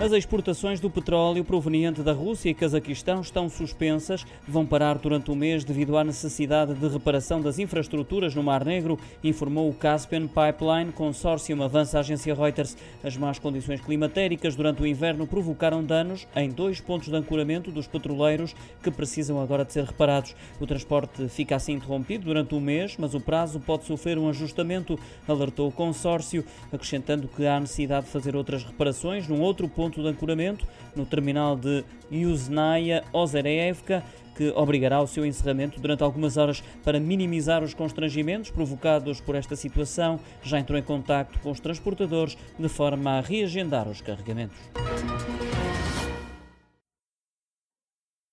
As exportações do petróleo proveniente da Rússia e Cazaquistão estão suspensas, vão parar durante o mês devido à necessidade de reparação das infraestruturas no Mar Negro, informou o Caspian Pipeline Consortium, avança a agência Reuters. As más condições climatéricas durante o inverno provocaram danos em dois pontos de ancoramento dos petroleiros que precisam agora de ser reparados. O transporte fica assim interrompido durante o mês, mas o prazo pode sofrer um ajustamento, alertou o consórcio, acrescentando que há necessidade de fazer outras reparações num outro ponto ponto de ancoramento no terminal de Yuzhnaya Ozereevka, que obrigará o seu encerramento durante algumas horas para minimizar os constrangimentos provocados por esta situação. Já entrou em contato com os transportadores de forma a reagendar os carregamentos.